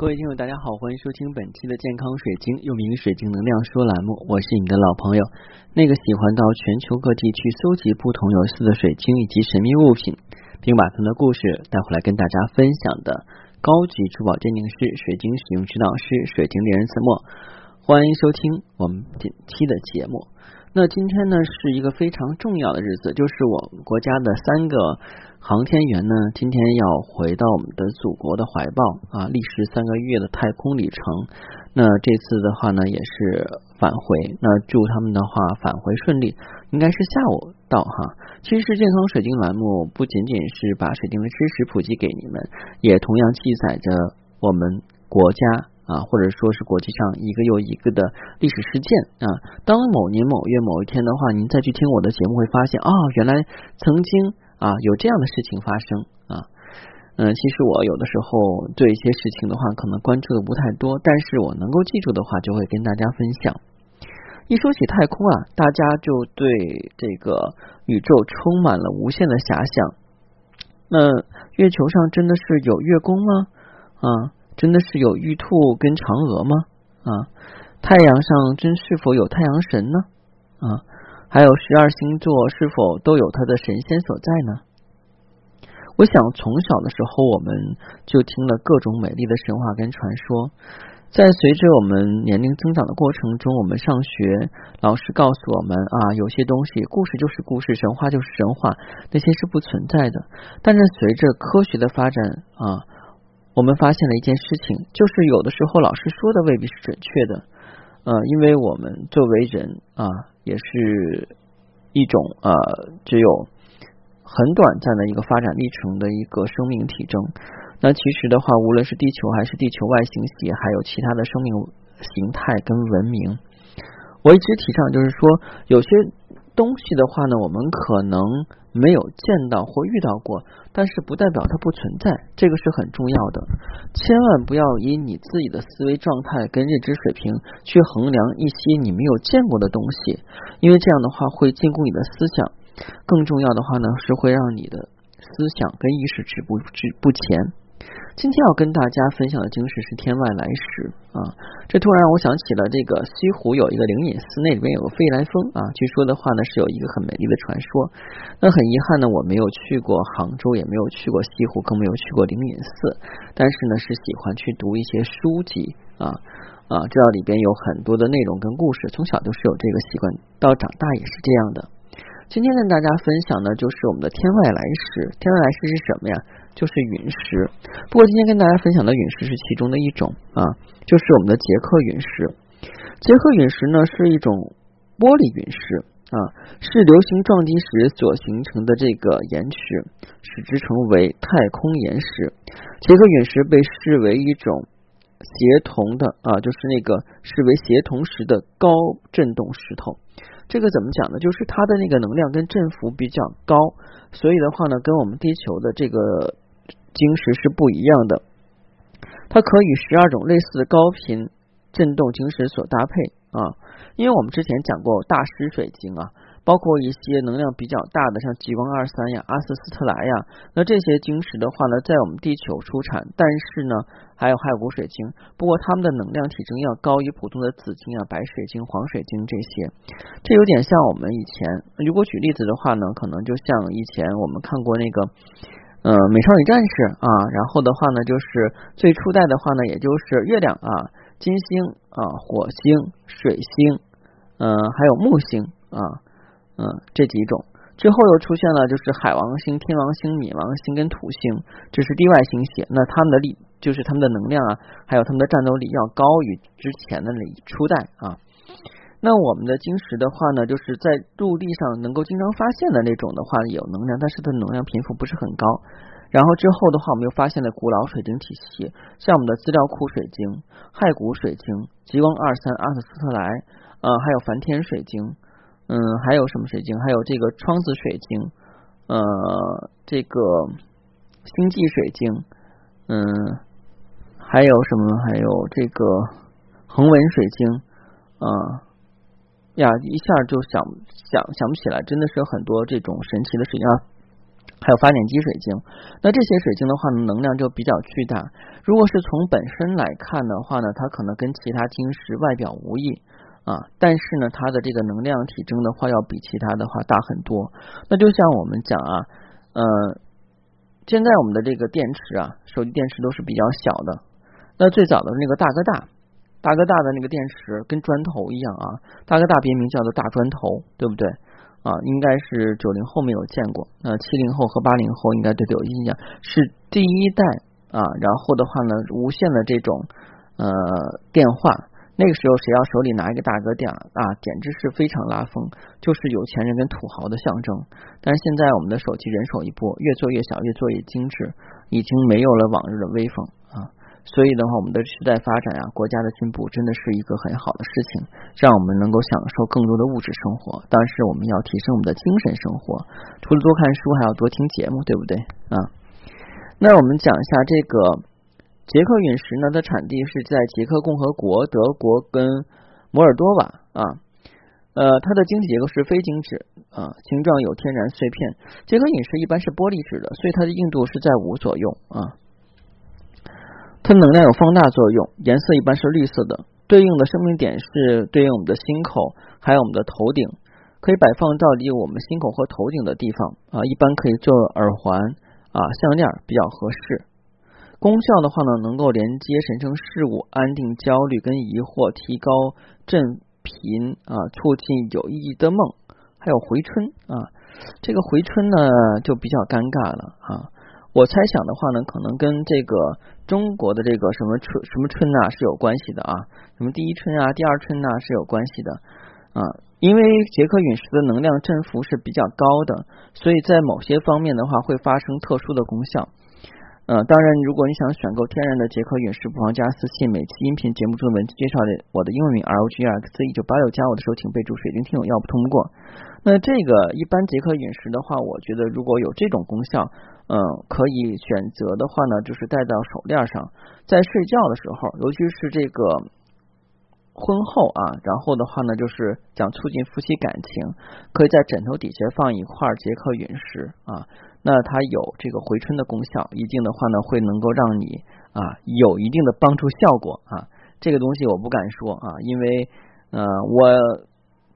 各位听友，大家好，欢迎收听本期的健康水晶，又名水晶能量说栏目。我是你的老朋友，那个喜欢到全球各地去搜集不同有色的水晶以及神秘物品，并把他们的故事带回来跟大家分享的高级珠宝鉴定师、水晶使用指导师、水晶猎人子墨。欢迎收听我们本期的节目。那今天呢是一个非常重要的日子，就是我们国家的三个。航天员呢，今天要回到我们的祖国的怀抱啊，历时三个月的太空旅程。那这次的话呢，也是返回。那祝他们的话返回顺利，应该是下午到哈。其实健康水晶栏目不仅仅是把水晶的知识普及给你们，也同样记载着我们国家啊，或者说是国际上一个又一个的历史事件啊。当某年某月某一天的话，您再去听我的节目，会发现啊，原来曾经。啊，有这样的事情发生啊，嗯，其实我有的时候对一些事情的话，可能关注的不太多，但是我能够记住的话，就会跟大家分享。一说起太空啊，大家就对这个宇宙充满了无限的遐想。那月球上真的是有月宫吗？啊，真的是有玉兔跟嫦娥吗？啊，太阳上真是否有太阳神呢？啊？还有十二星座是否都有它的神仙所在呢？我想从小的时候我们就听了各种美丽的神话跟传说，在随着我们年龄增长的过程中，我们上学老师告诉我们啊，有些东西故事就是故事，神话就是神话，那些是不存在的。但是随着科学的发展啊，我们发现了一件事情，就是有的时候老师说的未必是准确的。呃，因为我们作为人啊。也是一种呃，只有很短暂的一个发展历程的一个生命体征。那其实的话，无论是地球还是地球外星系，还有其他的生命形态跟文明，我一直提倡就是说，有些东西的话呢，我们可能。没有见到或遇到过，但是不代表它不存在，这个是很重要的。千万不要以你自己的思维状态跟认知水平去衡量一些你没有见过的东西，因为这样的话会禁锢你的思想。更重要的话呢，是会让你的思想跟意识止步止不前。今天要跟大家分享的经史是天外来时啊，这突然我想起了这个西湖有一个灵隐寺，那里面有个飞来峰啊，据说的话呢是有一个很美丽的传说。那很遗憾呢，我没有去过杭州，也没有去过西湖，更没有去过灵隐寺，但是呢是喜欢去读一些书籍啊啊，知道里边有很多的内容跟故事，从小都是有这个习惯，到长大也是这样的。今天跟大家分享的，就是我们的天外来石。天外来石是什么呀？就是陨石。不过今天跟大家分享的陨石是其中的一种啊，就是我们的杰克陨石。杰克陨石呢是一种玻璃陨石啊，是流星撞击时所形成的这个岩石，使之成为太空岩石。杰克陨石被视为一种协同的啊，就是那个视为协同时的高振动石头。这个怎么讲呢？就是它的那个能量跟振幅比较高，所以的话呢，跟我们地球的这个晶石是不一样的。它可与十二种类似高频振动晶石所搭配啊，因为我们之前讲过大师水晶啊。包括一些能量比较大的，像极光二三呀、阿斯斯特莱呀，那这些晶石的话呢，在我们地球出产，但是呢，还有骸骨水晶，不过它们的能量体征要高于普通的紫晶啊、白水晶、黄水晶这些。这有点像我们以前，如果举例子的话呢，可能就像以前我们看过那个，呃，美少女战士啊，然后的话呢，就是最初代的话呢，也就是月亮啊、金星啊、火星、水星，嗯，还有木星啊。嗯，这几种之后又出现了，就是海王星、天王星、冥王星跟土星，这是地外星系。那他们的力，就是他们的能量啊，还有他们的战斗力要高于之前的那初代啊。那我们的晶石的话呢，就是在陆地上能够经常发现的那种的话有能量，但是它能量频幅不是很高。然后之后的话，我们又发现了古老水晶体系，像我们的资料库水晶、骸骨水晶、极光二三、阿斯特莱，呃，还有梵天水晶。嗯，还有什么水晶？还有这个窗子水晶，呃，这个星际水晶，嗯，还有什么？还有这个恒纹水晶，啊呀，一下就想想想不起来，真的是有很多这种神奇的水晶啊。还有发电机水晶。那这些水晶的话呢，能量就比较巨大。如果是从本身来看的话呢，它可能跟其他晶石外表无异啊，但是呢，它的这个能量体征的话，要比其他的话大很多。那就像我们讲啊，呃，现在我们的这个电池啊，手机电池都是比较小的。那最早的那个大哥大，大哥大的那个电池跟砖头一样啊，大哥大别名叫做大砖头，对不对啊？应该是九零后没有见过，那七零后和八零后应该对有印象，是第一代啊。然后的话呢，无线的这种呃电话，那个时候谁要手里拿一个大哥大啊，简直是非常拉风，就是有钱人跟土豪的象征。但是现在我们的手机人手一部，越做越小，越做越精致，已经没有了往日的威风。所以的话，我们的时代发展啊，国家的进步真的是一个很好的事情，让我们能够享受更多的物质生活。但是我们要提升我们的精神生活，除了多看书，还要多听节目，对不对啊？那我们讲一下这个捷克陨石呢，它产地是在捷克共和国、德国跟摩尔多瓦啊。呃，它的晶体结构是非晶质啊，形状有天然碎片。捷克陨石一般是玻璃质的，所以它的硬度是在五左右啊。它能量有放大作用，颜色一般是绿色的，对应的生命点是对应我们的心口，还有我们的头顶，可以摆放到离我们心口和头顶的地方啊，一般可以做耳环啊项链比较合适。功效的话呢，能够连接神圣事物，安定焦虑跟疑惑，提高振频啊，促进有意义的梦，还有回春啊。这个回春呢就比较尴尬了啊。我猜想的话呢，可能跟这个中国的这个什么春什么春呐是有关系的啊，什么第一春啊、第二春呐是有关系的啊，因为杰克陨石的能量振幅是比较高的，所以在某些方面的话会发生特殊的功效。呃，当然，如果你想选购天然的捷克陨石，不妨加私信。每期音频节目中的文字介绍的我的英文名 R O G X 一九八六，加我的时候请备注“水晶听友”，要不通过。那这个一般捷克陨石的话，我觉得如果有这种功效，嗯，可以选择的话呢，就是戴到手链上，在睡觉的时候，尤其是这个婚后啊，然后的话呢，就是想促进夫妻感情，可以在枕头底下放一块捷克陨石啊。那它有这个回春的功效，一定的话呢，会能够让你啊有一定的帮助效果啊。这个东西我不敢说啊，因为呃我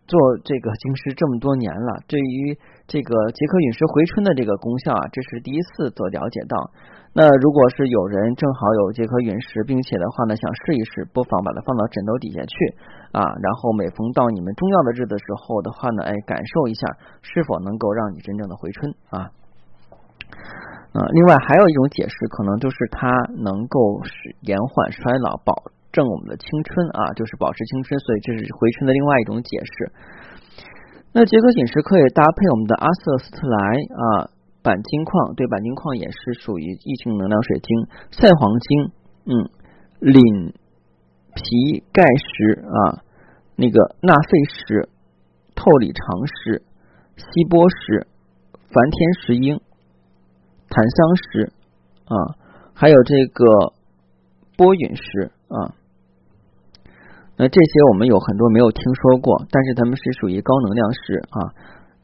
做这个经师这么多年了，对于这个捷克陨石回春的这个功效啊，这是第一次做了解到。那如果是有人正好有捷克陨石，并且的话呢想试一试，不妨把它放到枕头底下去啊，然后每逢到你们重要的日子时候的话呢，哎，感受一下是否能够让你真正的回春啊。啊，另外还有一种解释，可能就是它能够使延缓衰老，保证我们的青春啊，就是保持青春，所以这是回春的另外一种解释。那捷克陨石可以搭配我们的阿瑟斯特莱啊钣金矿，对，钣金矿也是属于异性能量水晶，赛黄金，嗯，磷皮钙石啊，那个纳费石、透里长石、锡波石、梵天石英。檀香石啊，还有这个波陨石啊，那这些我们有很多没有听说过，但是他们是属于高能量石啊。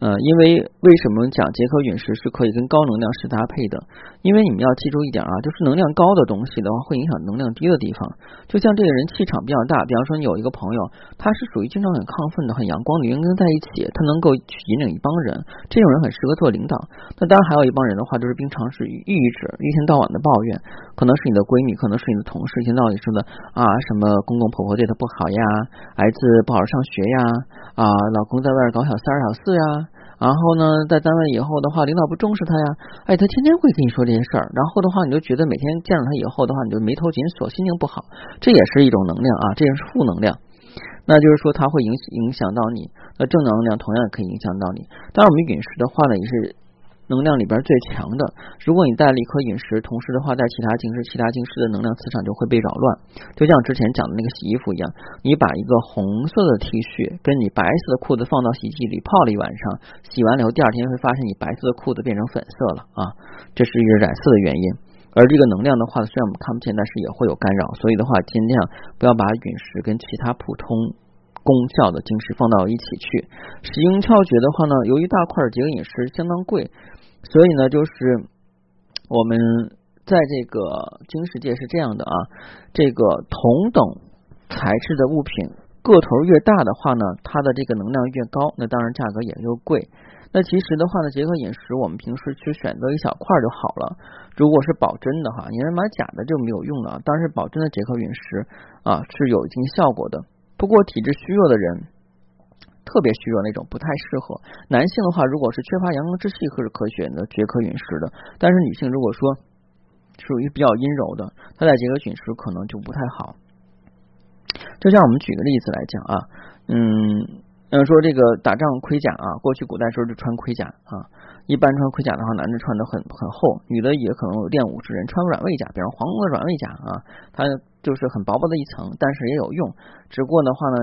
呃，因为为什么讲结合陨石是可以跟高能量石搭配的？因为你们要记住一点啊，就是能量高的东西的话，会影响能量低的地方。就像这个人气场比较大，比方说你有一个朋友，他是属于经常很亢奋的、很阳光的，人跟在一起，他能够去引领一帮人，这种人很适合做领导。那当然还有一帮人的话，就是经常是抑郁者，一天到晚的抱怨，可能是你的闺蜜，可能是你的同事，一天到晚说的啊，什么公公婆婆对他不好呀，儿子不好上学呀，啊，老公在外面搞小三小四呀。然后呢，在单位以后的话，领导不重视他呀，哎，他天天会跟你说这些事儿。然后的话，你就觉得每天见到他以后的话，你就眉头紧锁，心情不好，这也是一种能量啊，这也是负能量。那就是说，它会影影响到你。那正能量同样也可以影响到你。当然，我们陨石的话呢，也是。能量里边最强的，如果你带了一颗陨石，同时的话带其他晶石，其他晶石的能量磁场就会被扰乱。就像之前讲的那个洗衣服一样，你把一个红色的 T 恤跟你白色的裤子放到洗衣机里泡了一晚上，洗完了以后第二天会发现你白色的裤子变成粉色了啊，这是一个染色的原因。而这个能量的话，虽然我们看不见，但是也会有干扰。所以的话，尽量不要把陨石跟其他普通功效的晶石放到一起去。使用窍诀的话呢，由于大块结合陨石相当贵。所以呢，就是我们在这个晶石界是这样的啊，这个同等材质的物品，个头越大的话呢，它的这个能量越高，那当然价格也就贵。那其实的话呢，结合饮食，我们平时去选择一小块就好了。如果是保真的哈，你是买假的就没有用了。当然是保真的结合陨石啊，是有一定效果的。不过体质虚弱的人，特别虚弱那种不太适合。男性的话，如果是缺乏阳刚之气，可是可选择结合陨石的。但是女性如果说属于比较阴柔的，她在结合陨石可能就不太好。就像我们举个例子来讲啊，嗯。嗯，说这个打仗盔甲啊，过去古代时候就穿盔甲啊。一般穿盔甲的话，男的穿的很很厚，女的也可能练武之人穿软猬甲，比如黄龙的软猬甲啊，它就是很薄薄的一层，但是也有用。只不过的话呢，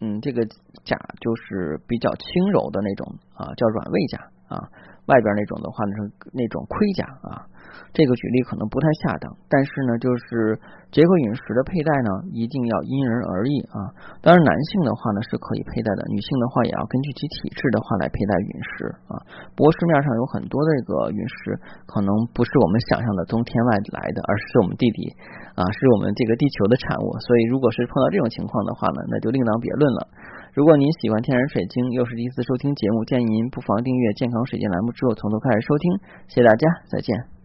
嗯，这个甲就是比较轻柔的那种啊，叫软猬甲。啊。外边那种的话呢，是那种盔甲啊。这个举例可能不太恰当，但是呢，就是结合陨石的佩戴呢，一定要因人而异啊。当然，男性的话呢是可以佩戴的，女性的话也要根据其体质的话来佩戴陨石啊。不过市面上有很多这个陨石，可能不是我们想象的从天外来的，而是我们地底啊，是我们这个地球的产物。所以，如果是碰到这种情况的话呢，那就另当别论了。如果您喜欢天然水晶，又是第一次收听节目，建议您不妨订阅健康水晶栏目之后从头开始收听。谢谢大家，再见。